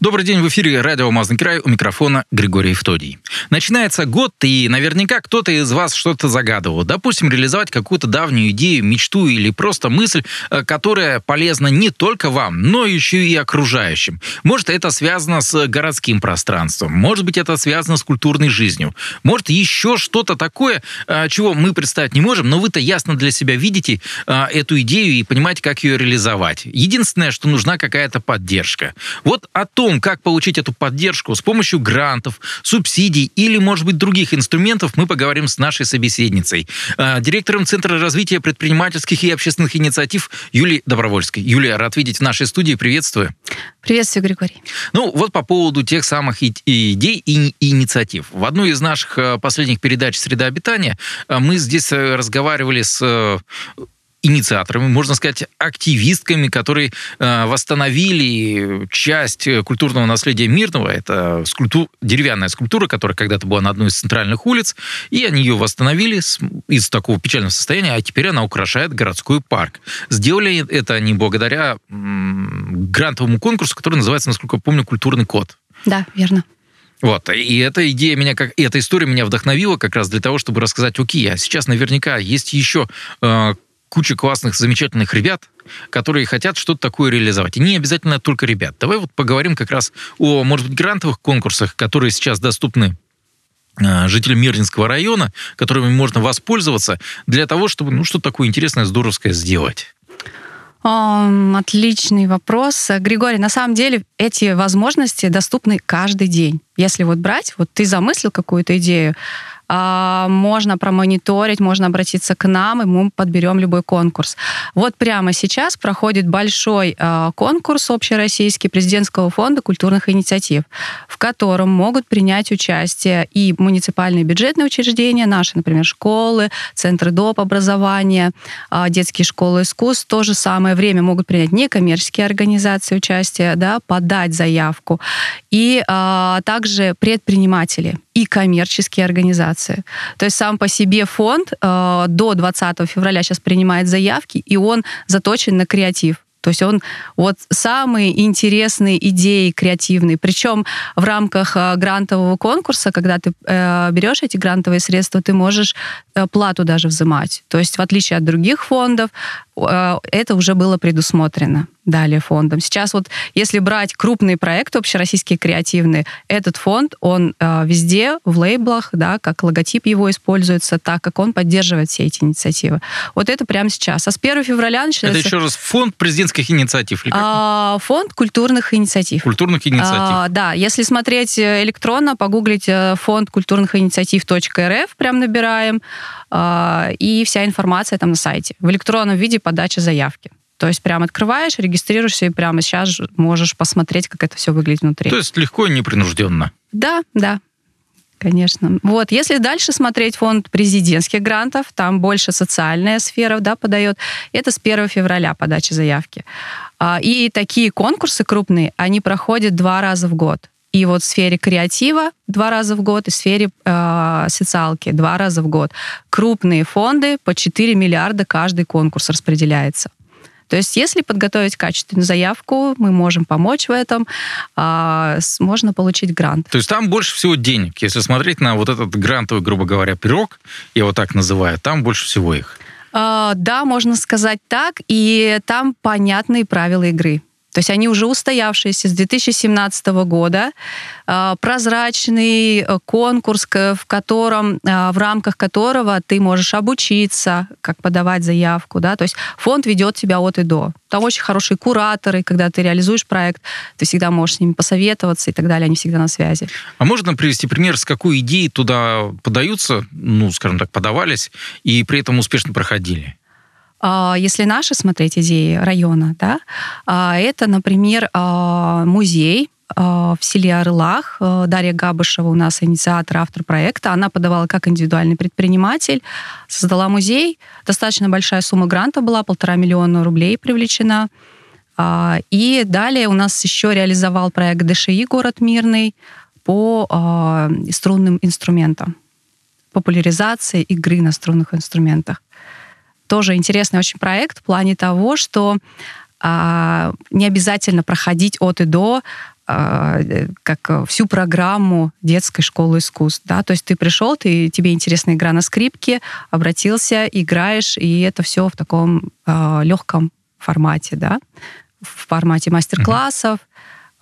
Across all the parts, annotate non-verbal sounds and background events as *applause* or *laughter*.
Добрый день, в эфире радио «Алмазный край» у микрофона Григорий Евтодий. Начинается год, и наверняка кто-то из вас что-то загадывал. Допустим, реализовать какую-то давнюю идею, мечту или просто мысль, э, которая полезна не только вам, но еще и окружающим. Может, это связано с городским пространством, может быть, это связано с культурной жизнью, может, еще что-то такое, э, чего мы представить не можем, но вы-то ясно для себя видите э, эту идею и понимаете, как ее реализовать. Единственное, что нужна какая-то поддержка. Вот о том, том, как получить эту поддержку с помощью грантов, субсидий или, может быть, других инструментов, мы поговорим с нашей собеседницей, а, директором Центра развития предпринимательских и общественных инициатив Юлией Добровольской. Юлия, рад видеть в нашей студии. Приветствую. Приветствую, Григорий. Ну, вот по поводу тех самых идей и инициатив. В одной из наших э, последних передач «Среда обитания» э, мы здесь э, разговаривали с инициаторами, можно сказать, активистками, которые э, восстановили часть культурного наследия Мирного. Это скульпту... деревянная скульптура, которая когда-то была на одной из центральных улиц, и они ее восстановили с... из такого печального состояния, а теперь она украшает городской парк. Сделали это они благодаря м- грантовому конкурсу, который называется, насколько я помню, «Культурный код». Да, верно. Вот, и эта идея меня, как, и эта история меня вдохновила как раз для того, чтобы рассказать, окей, а сейчас наверняка есть еще э, куча классных, замечательных ребят, которые хотят что-то такое реализовать. И не обязательно только ребят. Давай вот поговорим как раз о, может быть, грантовых конкурсах, которые сейчас доступны а, жителям Мирнинского района, которыми можно воспользоваться для того, чтобы ну, что-то такое интересное, здоровское сделать. Отличный вопрос. Григорий, на самом деле эти возможности доступны каждый день. Если вот брать, вот ты замыслил какую-то идею, можно промониторить, можно обратиться к нам, и мы подберем любой конкурс. Вот прямо сейчас проходит большой а, конкурс общероссийский президентского фонда культурных инициатив, в котором могут принять участие и муниципальные бюджетные учреждения, наши, например, школы, центры доп. образования, а, детские школы искусств. В то же самое время могут принять некоммерческие организации участие, да, подать заявку. И а, также предприниматели и коммерческие организации. То есть сам по себе фонд э, до 20 февраля сейчас принимает заявки, и он заточен на креатив. То есть он вот самые интересные идеи креативные. Причем в рамках э, грантового конкурса, когда ты э, берешь эти грантовые средства, ты можешь э, плату даже взимать. То есть в отличие от других фондов, это уже было предусмотрено далее фондом. Сейчас вот, если брать крупные проекты общероссийские креативные, этот фонд, он э, везде в лейблах, да, как логотип его используется, так как он поддерживает все эти инициативы. Вот это прямо сейчас. А с 1 февраля начинается... Это еще раз фонд президентских инициатив? Или как? А, фонд культурных инициатив. Культурных инициатив. А, да, если смотреть э, электронно, погуглить э, фонд культурных инициатив.рф, прям набираем, а, и вся информация там на сайте. В электронном виде подача заявки. То есть прям открываешь, регистрируешься и прямо сейчас можешь посмотреть, как это все выглядит внутри. То есть легко и непринужденно. Да, да. Конечно. Вот, если дальше смотреть фонд президентских грантов, там больше социальная сфера, да, подает. Это с 1 февраля подача заявки. А, и такие конкурсы крупные, они проходят два раза в год. И вот в сфере креатива два раза в год, и в сфере э, социалки два раза в год. Крупные фонды по 4 миллиарда каждый конкурс распределяется. То есть, если подготовить качественную заявку, мы можем помочь в этом, а, можно получить грант. То есть там больше всего денег. Если смотреть на вот этот грантовый, грубо говоря, пирог, я его так называю, там больше всего их. А, да, можно сказать так, и там понятные правила игры. То есть они уже устоявшиеся с 2017 года. А, прозрачный э, конкурс, в котором, а, в рамках которого ты можешь обучиться, как подавать заявку. Да? То есть фонд ведет тебя от и до. Там очень хорошие кураторы, когда ты реализуешь проект, ты всегда можешь с ними посоветоваться и так далее, они всегда на связи. А можно привести пример, с какой идеей туда подаются, ну, скажем так, подавались, и при этом успешно проходили? А, если наши смотреть идеи района, да, а, это, например, а, музей, в селе Орлах. Дарья Габышева у нас инициатор, автор проекта. Она подавала как индивидуальный предприниматель, создала музей. Достаточно большая сумма гранта была, полтора миллиона рублей привлечена. И далее у нас еще реализовал проект ДШИ «Город мирный», по струнным инструментам, популяризация игры на струнных инструментах. Тоже интересный очень проект в плане того, что э, не обязательно проходить от и до э, как всю программу детской школы искусств. Да? То есть ты пришел, ты, тебе интересна игра на скрипке, обратился, играешь, и это все в таком э, легком формате, да? в формате мастер-классов,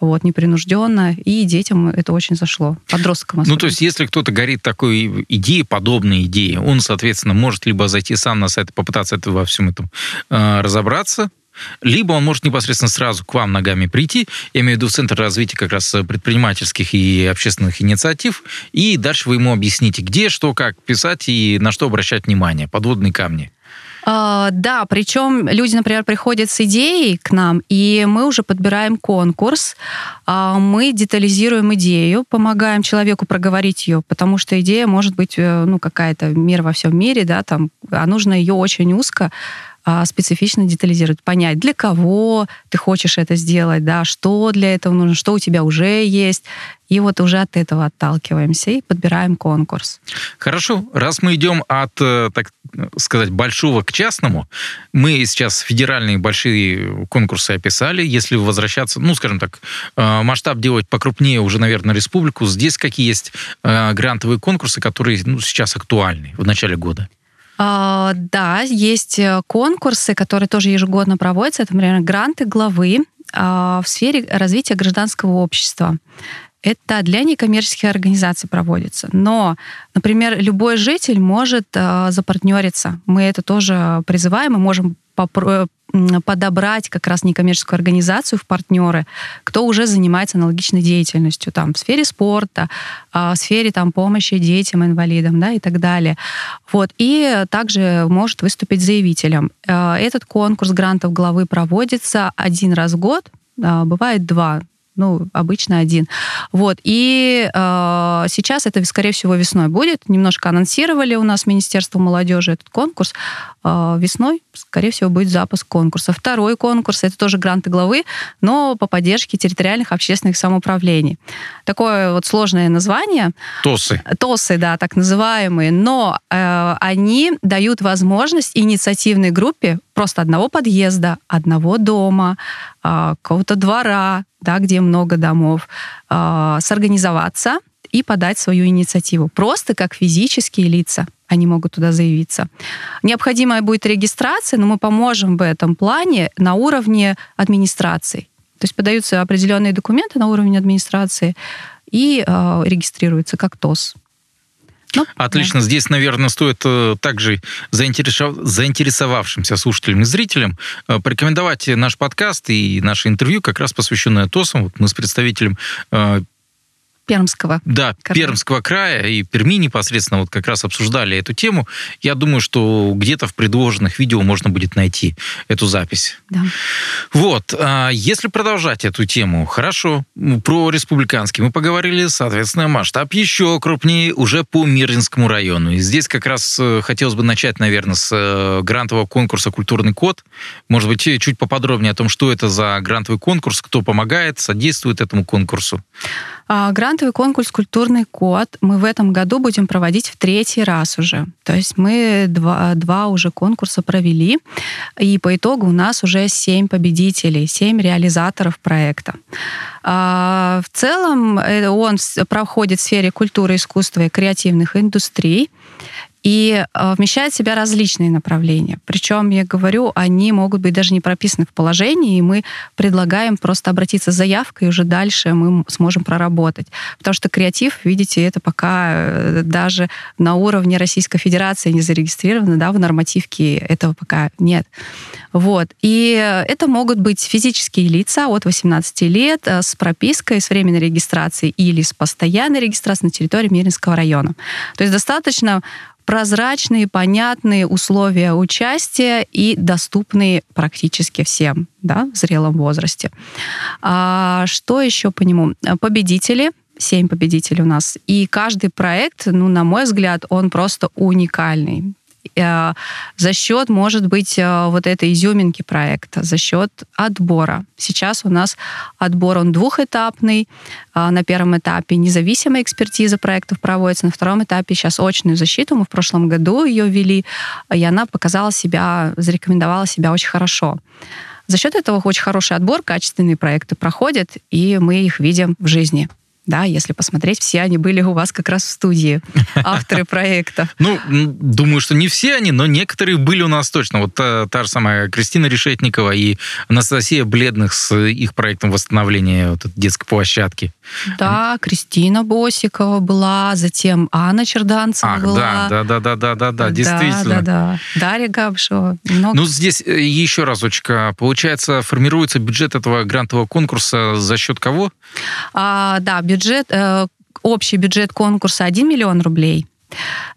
вот, непринужденно, и детям это очень зашло, подросткам особенно. Ну, то есть, если кто-то горит такой идеей, подобной идеей, он, соответственно, может либо зайти сам на сайт и попытаться это, во всем этом э, разобраться, либо он может непосредственно сразу к вам ногами прийти, я имею в виду в Центр развития как раз предпринимательских и общественных инициатив, и дальше вы ему объясните, где, что, как писать и на что обращать внимание, подводные камни. Uh, да, причем люди, например, приходят с идеей к нам, и мы уже подбираем конкурс, uh, мы детализируем идею, помогаем человеку проговорить ее, потому что идея может быть, э, ну, какая-то мир во всем мире, да, там, а нужно ее очень узко а, специфично детализировать, понять, для кого ты хочешь это сделать, да, что для этого нужно, что у тебя уже есть. И вот уже от этого отталкиваемся и подбираем конкурс. Хорошо. Раз мы идем от, э, так сказать, большого к частному, мы сейчас федеральные большие конкурсы описали. Если возвращаться, ну, скажем так, э, масштаб делать покрупнее уже, наверное, республику, здесь какие есть э, грантовые конкурсы, которые ну, сейчас актуальны в начале года? А, да, есть э, конкурсы, которые тоже ежегодно проводятся. Это, например, гранты главы а, в сфере развития гражданского общества. Это для некоммерческих организаций проводится. Но, например, любой житель может э, запартнериться. Мы это тоже призываем, мы можем подобрать как раз некоммерческую организацию в партнеры, кто уже занимается аналогичной деятельностью там, в сфере спорта, а, в сфере там, помощи детям, инвалидам да, и так далее. Вот. И также может выступить заявителем. Э, этот конкурс грантов главы проводится один раз в год, а, бывает два ну, обычно один. Вот. И э, сейчас это, скорее всего, весной будет. Немножко анонсировали у нас Министерство молодежи этот конкурс. Э, весной, скорее всего, будет запуск конкурса. Второй конкурс, это тоже гранты главы, но по поддержке территориальных общественных самоуправлений. Такое вот сложное название. ТОСы. ТОСы, да, так называемые. Но э, они дают возможность инициативной группе просто одного подъезда, одного дома, э, какого-то двора, да, где много домов, э, сорганизоваться и подать свою инициативу. Просто как физические лица они могут туда заявиться. Необходимая будет регистрация, но мы поможем в этом плане на уровне администрации. То есть подаются определенные документы на уровне администрации и э, регистрируются как ТОС. Ну, Отлично. Да. Здесь, наверное, стоит э, также заинтересов... заинтересовавшимся слушателям и зрителям э, порекомендовать наш подкаст и наше интервью, как раз посвященное ТОСам. Вот мы с представителем э, Пермского. Да, края. Пермского края и Перми непосредственно вот как раз обсуждали эту тему. Я думаю, что где-то в предложенных видео можно будет найти эту запись. Да. Вот, а если продолжать эту тему, хорошо, про республиканский мы поговорили, соответственно, масштаб еще крупнее уже по Мирнинскому району. И здесь как раз э, хотелось бы начать, наверное, с э, грантового конкурса «Культурный код». Может быть, чуть поподробнее о том, что это за грантовый конкурс, кто помогает, содействует этому конкурсу. А, грантовый конкурс «Культурный код» мы в этом году будем проводить в третий раз уже. То есть мы два, два уже конкурса провели, и по итогу у нас уже семь победителей, семь реализаторов проекта. А, в целом э, он проходит в сфере культуры, искусства и креативных индустрий и э, вмещает в себя различные направления. Причем, я говорю, они могут быть даже не прописаны в положении, и мы предлагаем просто обратиться с заявкой, и уже дальше мы сможем проработать. Потому что креатив, видите, это пока э, даже на уровне Российской Федерации не зарегистрировано, да, в нормативке этого пока нет. Вот. И это могут быть физические лица от 18 лет э, с пропиской, с временной регистрацией или с постоянной регистрацией на территории Миринского района. То есть достаточно прозрачные, понятные условия участия и доступные практически всем да, в зрелом возрасте. А что еще по нему? Победители семь победителей у нас. И каждый проект, ну, на мой взгляд, он просто уникальный. Э, за счет, может быть, э, вот этой изюминки проекта, за счет отбора. Сейчас у нас отбор, он двухэтапный. Э, на первом этапе независимая экспертиза проектов проводится, на втором этапе сейчас очную защиту. Мы в прошлом году ее ввели, и она показала себя, зарекомендовала себя очень хорошо. За счет этого очень хороший отбор, качественные проекты проходят, и мы их видим в жизни да, если посмотреть, все они были у вас как раз в студии, *laughs* авторы проекта. Ну, думаю, что не все они, но некоторые были у нас точно. Вот та, та же самая Кристина Решетникова и Анастасия Бледных с их проектом восстановления вот детской площадки. Да, Кристина Босикова была, затем Анна Черданцева Ах, была. да, да, да, да, да, да, действительно. Да, да, да. Дарья Габшева. Много... Ну, здесь э, еще разочек. Получается, формируется бюджет этого грантового конкурса за счет кого? А, да, бюджет э, общий бюджет конкурса 1 миллион рублей.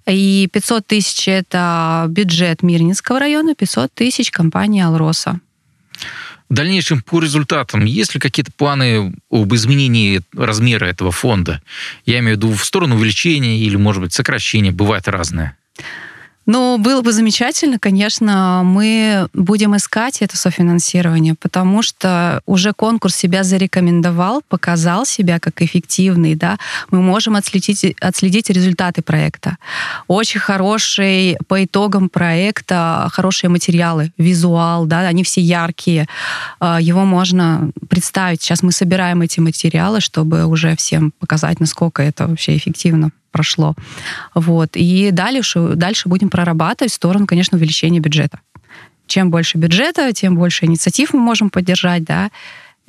И 500 тысяч – это бюджет Мирнинского района, 500 тысяч – компания «Алроса». В дальнейшем по результатам есть ли какие-то планы об изменении размера этого фонда? Я имею в виду в сторону увеличения или, может быть, сокращения. Бывает разное. Ну, было бы замечательно, конечно, мы будем искать это софинансирование, потому что уже конкурс себя зарекомендовал, показал себя как эффективный, да, мы можем отследить, отследить результаты проекта. Очень хороший по итогам проекта, хорошие материалы, визуал, да, они все яркие, а, его можно представить. Сейчас мы собираем эти материалы, чтобы уже всем показать, насколько это вообще эффективно прошло. Вот. И дальше, дальше будем прорабатывать в сторону, конечно, увеличения бюджета. Чем больше бюджета, тем больше инициатив мы можем поддержать, да,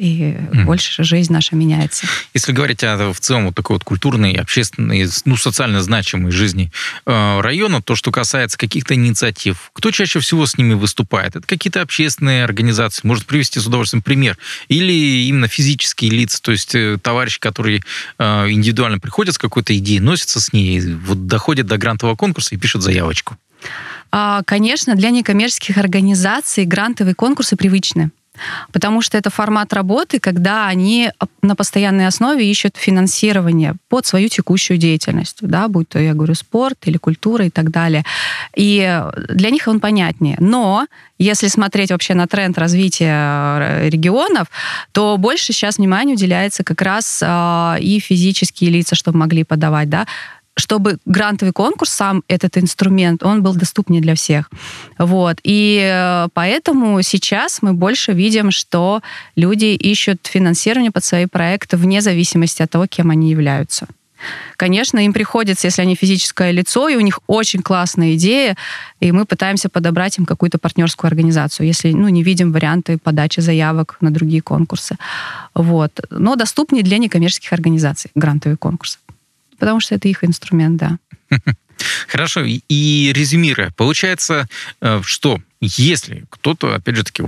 и mm. больше жизнь наша меняется. Если говорить о в целом вот такой вот культурной, общественной, ну, социально значимой жизни э, района, то, что касается каких-то инициатив, кто чаще всего с ними выступает? Это какие-то общественные организации, может привести с удовольствием пример, или именно физические лица, то есть э, товарищи, которые э, индивидуально приходят с какой-то идеей, носятся с ней, вот доходят до грантового конкурса и пишут заявочку. А, конечно, для некоммерческих организаций грантовые конкурсы привычны. Потому что это формат работы, когда они на постоянной основе ищут финансирование под свою текущую деятельность, да, будь то, я говорю, спорт или культура и так далее. И для них он понятнее. Но если смотреть вообще на тренд развития э, регионов, то больше сейчас внимания уделяется как раз э, и физические лица, чтобы могли подавать, да, чтобы грантовый конкурс, сам этот инструмент, он был доступнее для всех. Вот. И э, поэтому сейчас мы больше видим, что люди ищут финансирование под свои проекты вне зависимости от того, кем они являются. Конечно, им приходится, если они физическое лицо, и у них очень классная идея, и мы пытаемся подобрать им какую-то партнерскую организацию, если ну, не видим варианты подачи заявок на другие конкурсы. Вот. Но доступнее для некоммерческих организаций грантовые конкурсы потому что это их инструмент, да. *laughs* Хорошо. И резюмируя, получается, э, что если кто-то, опять же таки,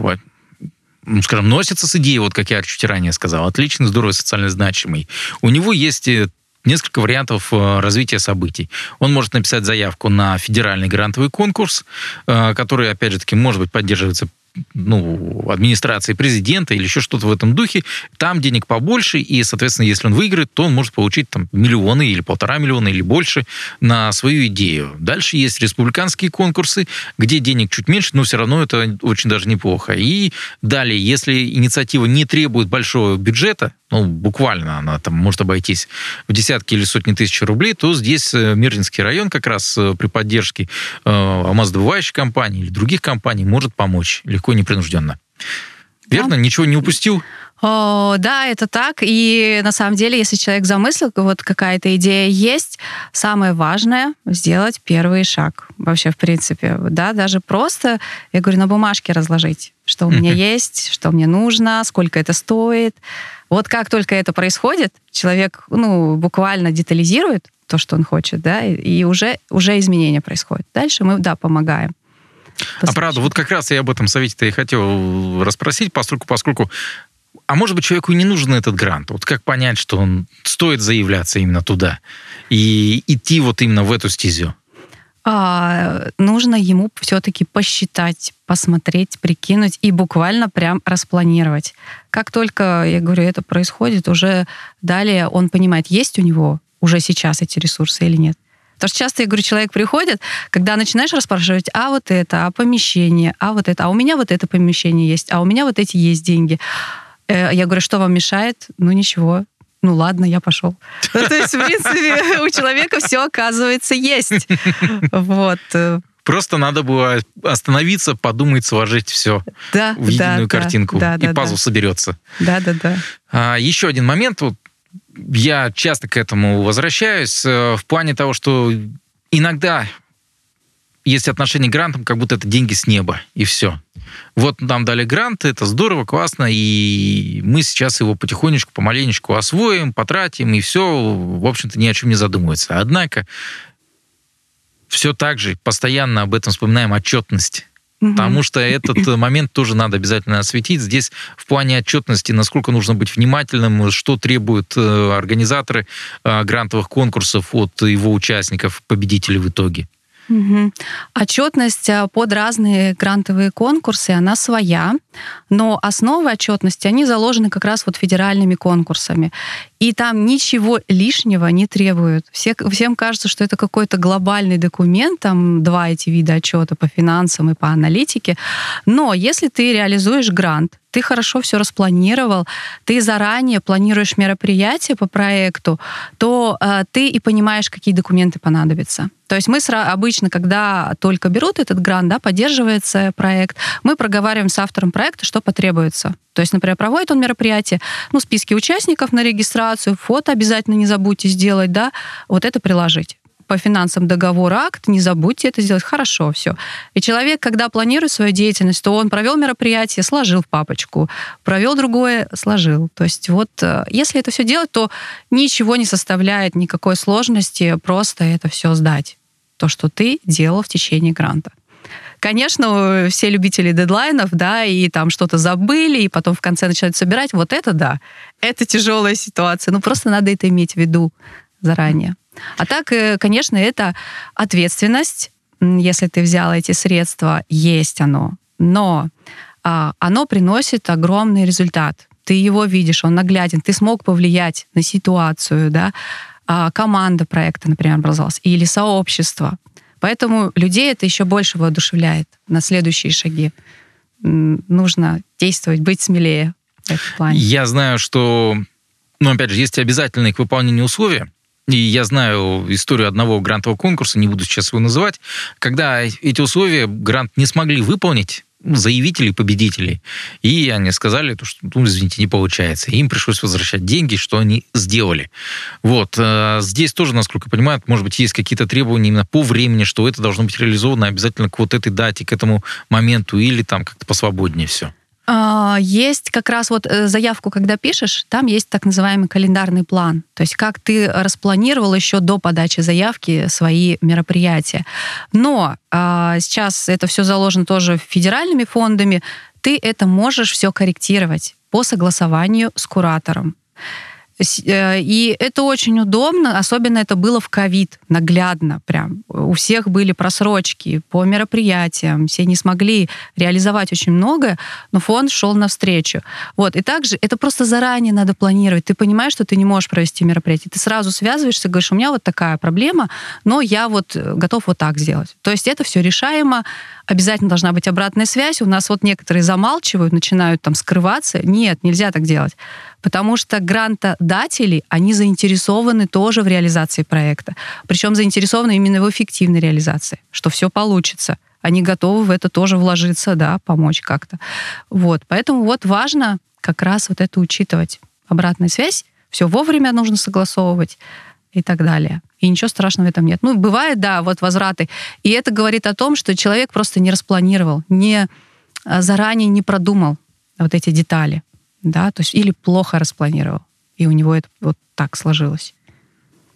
ну, скажем, носится с идеей, вот как я чуть ранее сказал, отличный, здоровый, социально значимый, у него есть э, несколько вариантов э, развития событий. Он может написать заявку на федеральный грантовый конкурс, который, опять же таки, может быть поддерживается ну, администрации президента или еще что-то в этом духе, там денег побольше, и, соответственно, если он выиграет, то он может получить там миллионы или полтора миллиона или больше на свою идею. Дальше есть республиканские конкурсы, где денег чуть меньше, но все равно это очень даже неплохо. И далее, если инициатива не требует большого бюджета, ну, буквально она там может обойтись в десятки или сотни тысяч рублей, то здесь э, Мирнинский район как раз э, при поддержке э, алмаздобывающей компании или других компаний может помочь легко и непринужденно. Верно? Да. Ничего не упустил? О, да, это так. И на самом деле, если человек замыслил, вот какая-то идея есть, самое важное сделать первый шаг. Вообще, в принципе, да, даже просто, я говорю, на бумажке разложить, что у меня *laughs* есть, что мне нужно, сколько это стоит. Вот как только это происходит, человек, ну, буквально детализирует то, что он хочет, да, и уже, уже изменения происходят. Дальше мы, да, помогаем. А правда, вот как раз я об этом совете-то и хотел расспросить, поскольку, поскольку а может быть, человеку и не нужен этот грант. Вот как понять, что он стоит заявляться именно туда и идти вот именно в эту стезю? А, нужно ему все-таки посчитать, посмотреть, прикинуть и буквально прям распланировать. Как только, я говорю, это происходит, уже далее он понимает, есть у него уже сейчас эти ресурсы или нет. Потому что часто, я говорю, человек приходит, когда начинаешь расспрашивать, а вот это, а помещение, а вот это, а у меня вот это помещение есть, а у меня вот эти есть деньги. Э, я говорю, что вам мешает? Ну, ничего. Ну ладно, я пошел. Ну, *laughs* то есть, в принципе, у человека все, оказывается, есть. Вот. Просто надо было остановиться, подумать, сложить все да, в единую да, картинку, да, и да, пазл да. соберется. Да, да, да. А, еще один момент. Вот я часто к этому возвращаюсь э, в плане того, что иногда есть отношение к грантам, как будто это деньги с неба, и все. Вот нам дали грант, это здорово, классно, и мы сейчас его потихонечку, помаленечку освоим, потратим, и все, в общем-то, ни о чем не задумывается. Однако все так же постоянно об этом вспоминаем отчетность. Потому что этот *clears throat* момент тоже надо обязательно осветить. Здесь в плане отчетности, насколько нужно быть внимательным, что требуют э, организаторы э, грантовых конкурсов от его участников, победителей в итоге. Угу. Отчетность а, под разные грантовые конкурсы, она своя, но основы отчетности, они заложены как раз вот федеральными конкурсами. И там ничего лишнего не требуют. Все, всем кажется, что это какой-то глобальный документ, там два эти вида отчета по финансам и по аналитике. Но если ты реализуешь грант, ты хорошо все распланировал, ты заранее планируешь мероприятие по проекту, то э, ты и понимаешь, какие документы понадобятся. То есть мы обычно, когда только берут этот грант, да, поддерживается проект, мы проговариваем с автором проекта, что потребуется. То есть, например, проводит он мероприятие, ну, списки участников на регистрацию, фото обязательно не забудьте сделать, да, вот это приложить по финансам договор, акт, не забудьте это сделать. Хорошо, все. И человек, когда планирует свою деятельность, то он провел мероприятие, сложил в папочку, провел другое, сложил. То есть вот э, если это все делать, то ничего не составляет никакой сложности, просто это все сдать. То, что ты делал в течение гранта. Конечно, все любители дедлайнов, да, и там что-то забыли, и потом в конце начинают собирать, вот это да, это тяжелая ситуация. Ну, просто надо это иметь в виду заранее. А так, э, конечно, это ответственность, если ты взял эти средства, есть оно, но а, оно приносит огромный результат. Ты его видишь, он нагляден, ты смог повлиять на ситуацию, да, а, команда проекта, например, образовалась, или сообщество. Поэтому людей это еще больше воодушевляет на следующие шаги. Нужно действовать, быть смелее в этом плане. Я знаю, что, ну, опять же, есть обязательные к выполнению условия, и я знаю историю одного грантового конкурса, не буду сейчас его называть, когда эти условия грант не смогли выполнить, заявителей, победителей. И они сказали, что, ну, извините, не получается. Им пришлось возвращать деньги, что они сделали. Вот. Э, здесь тоже, насколько я понимаю, может быть, есть какие-то требования именно по времени, что это должно быть реализовано обязательно к вот этой дате, к этому моменту, или там как-то посвободнее все. А, есть как раз вот э, заявку, когда пишешь, там есть так называемый календарный план. То есть как ты распланировал еще до подачи заявки свои мероприятия. Но а, сейчас это все заложено тоже федеральными фондами. Ты это можешь все корректировать по согласованию с куратором. Э, и это очень удобно, особенно это было в ковид, наглядно прям. У всех были просрочки по мероприятиям, все не смогли реализовать очень многое, но фонд шел навстречу. Вот. И также это просто заранее надо планировать. Ты понимаешь, что ты не можешь провести мероприятие, ты сразу связываешься, говоришь, у меня вот такая проблема, но я вот э, готов вот так сделать. То есть это все решаемо, обязательно должна быть обратная связь. У нас вот некоторые замалчивают, начинают там скрываться. Нет, нельзя так делать потому что грантодатели, они заинтересованы тоже в реализации проекта. Причем заинтересованы именно в эффективной реализации, что все получится. Они готовы в это тоже вложиться, да, помочь как-то. Вот, поэтому вот важно как раз вот это учитывать. Обратная связь, все вовремя нужно согласовывать и так далее. И ничего страшного в этом нет. Ну, бывает, да, вот возвраты. И это говорит о том, что человек просто не распланировал, не а, заранее не продумал вот эти детали да, то есть или плохо распланировал, и у него это вот так сложилось.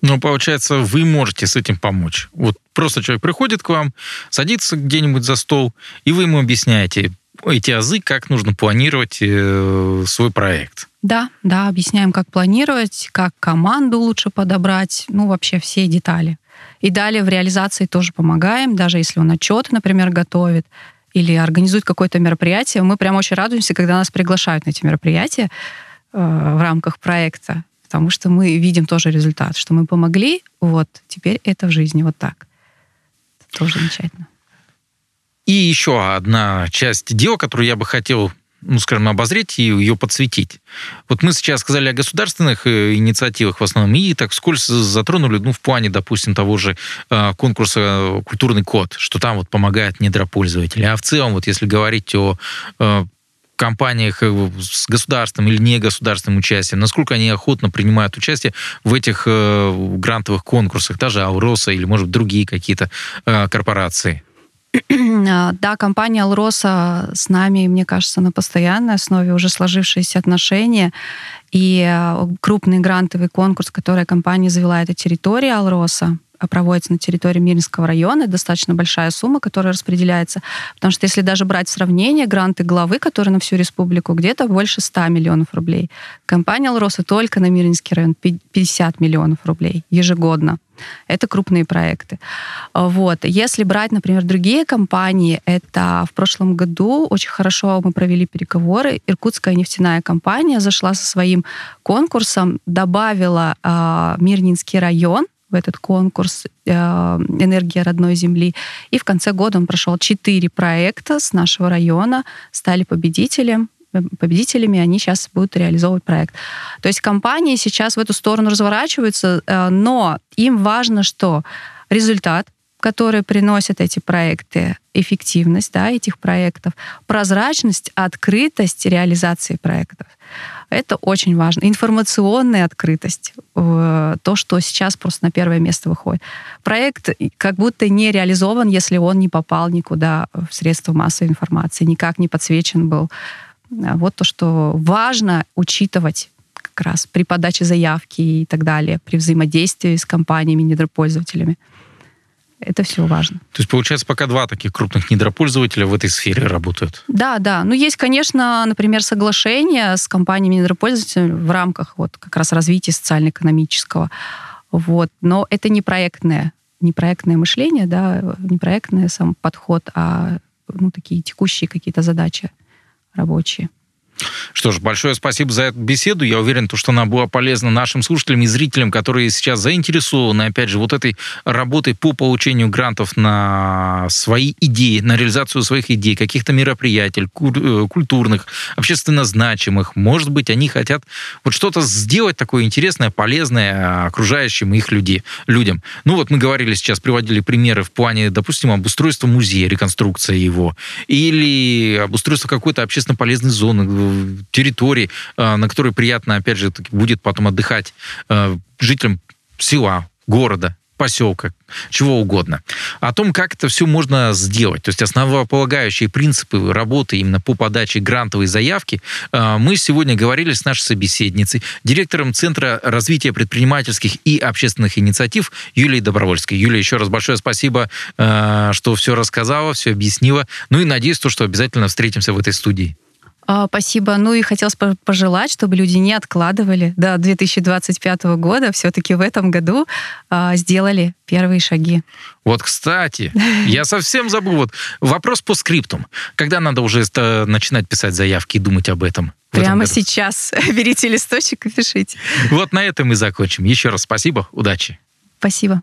Ну, получается, вы можете с этим помочь. Вот просто человек приходит к вам, садится где-нибудь за стол, и вы ему объясняете эти азы, как нужно планировать э, свой проект. Да, да, объясняем, как планировать, как команду лучше подобрать, ну, вообще все детали. И далее в реализации тоже помогаем, даже если он отчет, например, готовит, или организуют какое-то мероприятие, мы прям очень радуемся, когда нас приглашают на эти мероприятия э, в рамках проекта. потому что мы видим тоже результат, что мы помогли, вот, теперь это в жизни вот так. Это тоже замечательно. И еще одна часть дела, которую я бы хотел ну, скажем, обозреть и ее подсветить. Вот мы сейчас сказали о государственных э, инициативах в основном, и так вскользь затронули, ну, в плане, допустим, того же э, конкурса «Культурный код», что там вот помогает недропользователи. А в целом, вот если говорить о э, компаниях с государственным или негосударственным участием, насколько они охотно принимают участие в этих э, грантовых конкурсах, даже Алроса или, может, другие какие-то э, корпорации? *clears throat* А, да, компания Алроса с нами, мне кажется, на постоянной основе уже сложившиеся отношения. И а, крупный грантовый конкурс, который компания завела, это территория Алроса проводится на территории Мирнского района. достаточно большая сумма, которая распределяется. Потому что если даже брать сравнение, гранты главы, которые на всю республику, где-то больше 100 миллионов рублей. Компания «Алроса» только на Мирнинский район 50 миллионов рублей ежегодно. Это крупные проекты. Вот. Если брать, например, другие компании, это в прошлом году очень хорошо мы провели переговоры. Иркутская нефтяная компания зашла со своим конкурсом, добавила э, Мирнинский район этот конкурс э, «Энергия родной земли». И в конце года он прошел четыре проекта с нашего района, стали победителем э, победителями, они сейчас будут реализовывать проект. То есть компании сейчас в эту сторону разворачиваются, э, но им важно, что результат, который приносят эти проекты, эффективность да, этих проектов, прозрачность, открытость реализации проектов. Это очень важно. Информационная открытость, то, что сейчас просто на первое место выходит. Проект как будто не реализован, если он не попал никуда в средства массовой информации, никак не подсвечен был. Вот то, что важно учитывать как раз при подаче заявки и так далее, при взаимодействии с компаниями, недропользователями. Это все важно. То есть, получается, пока два таких крупных недропользователя в этой сфере работают? Да, да. Ну, есть, конечно, например, соглашение с компаниями недропользователями в рамках вот как раз развития социально-экономического. Вот. Но это не проектное, не проектное мышление, да, не проектный сам подход, а ну, такие текущие какие-то задачи рабочие. Что ж, большое спасибо за эту беседу. Я уверен, что она была полезна нашим слушателям и зрителям, которые сейчас заинтересованы, опять же, вот этой работой по получению грантов на свои идеи, на реализацию своих идей, каких-то мероприятий, э, культурных, общественно значимых. Может быть, они хотят вот что-то сделать такое интересное, полезное окружающим их люди, людям. Ну вот мы говорили сейчас, приводили примеры в плане, допустим, обустройства музея, реконструкция его, или обустройства какой-то общественно полезной зоны, территории, э, на которой приятно, опять же, будет потом отдыхать э, жителям села, города, поселка, чего угодно. О том, как это все можно сделать, то есть основополагающие принципы работы именно по подаче грантовой заявки, э, мы сегодня говорили с нашей собеседницей, директором Центра развития предпринимательских и общественных инициатив Юлией Добровольской. Юлия, еще раз большое спасибо, что все рассказала, все объяснила. Ну и надеюсь, что обязательно встретимся в этой студии. А, спасибо. Ну и хотелось пожелать, чтобы люди не откладывали до 2025 года, все-таки в этом году а, сделали первые шаги. Вот, кстати, я совсем забыл. Вот вопрос по скриптум. Когда надо уже начинать писать заявки и думать об этом? Прямо сейчас. *laughs* Берите листочек и пишите. Вот на этом мы закончим. Еще раз спасибо. Удачи. Спасибо.